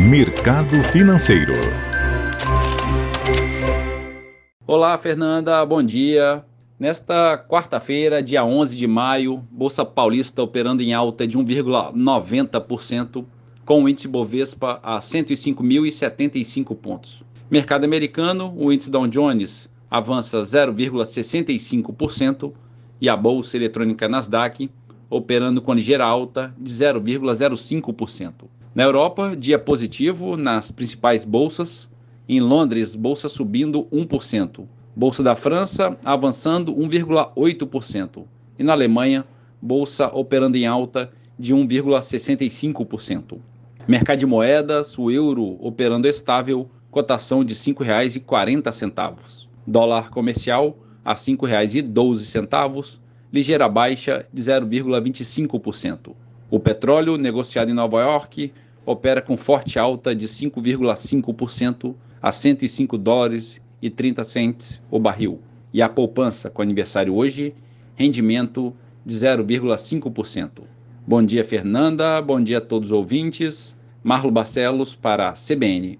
Mercado Financeiro. Olá, Fernanda, bom dia. Nesta quarta-feira, dia 11 de maio, Bolsa Paulista operando em alta de 1,90%, com o índice Bovespa a 105.075 pontos. Mercado americano, o índice Dow Jones avança 0,65% e a bolsa eletrônica Nasdaq operando com ligeira alta de 0,05%. Na Europa, dia positivo nas principais bolsas. Em Londres, bolsa subindo 1%. Bolsa da França avançando 1,8%. E na Alemanha, bolsa operando em alta de 1,65%. Mercado de moedas, o euro operando estável, cotação de R$ 5,40. Dólar comercial a R$ 5,12, ligeira baixa de 0,25%. O petróleo negociado em Nova York opera com forte alta de 5,5% a 105 dólares e 30 centes o barril. E a poupança com aniversário hoje, rendimento de 0,5%. Bom dia, Fernanda. Bom dia a todos os ouvintes. Marlo Barcelos para a CBN.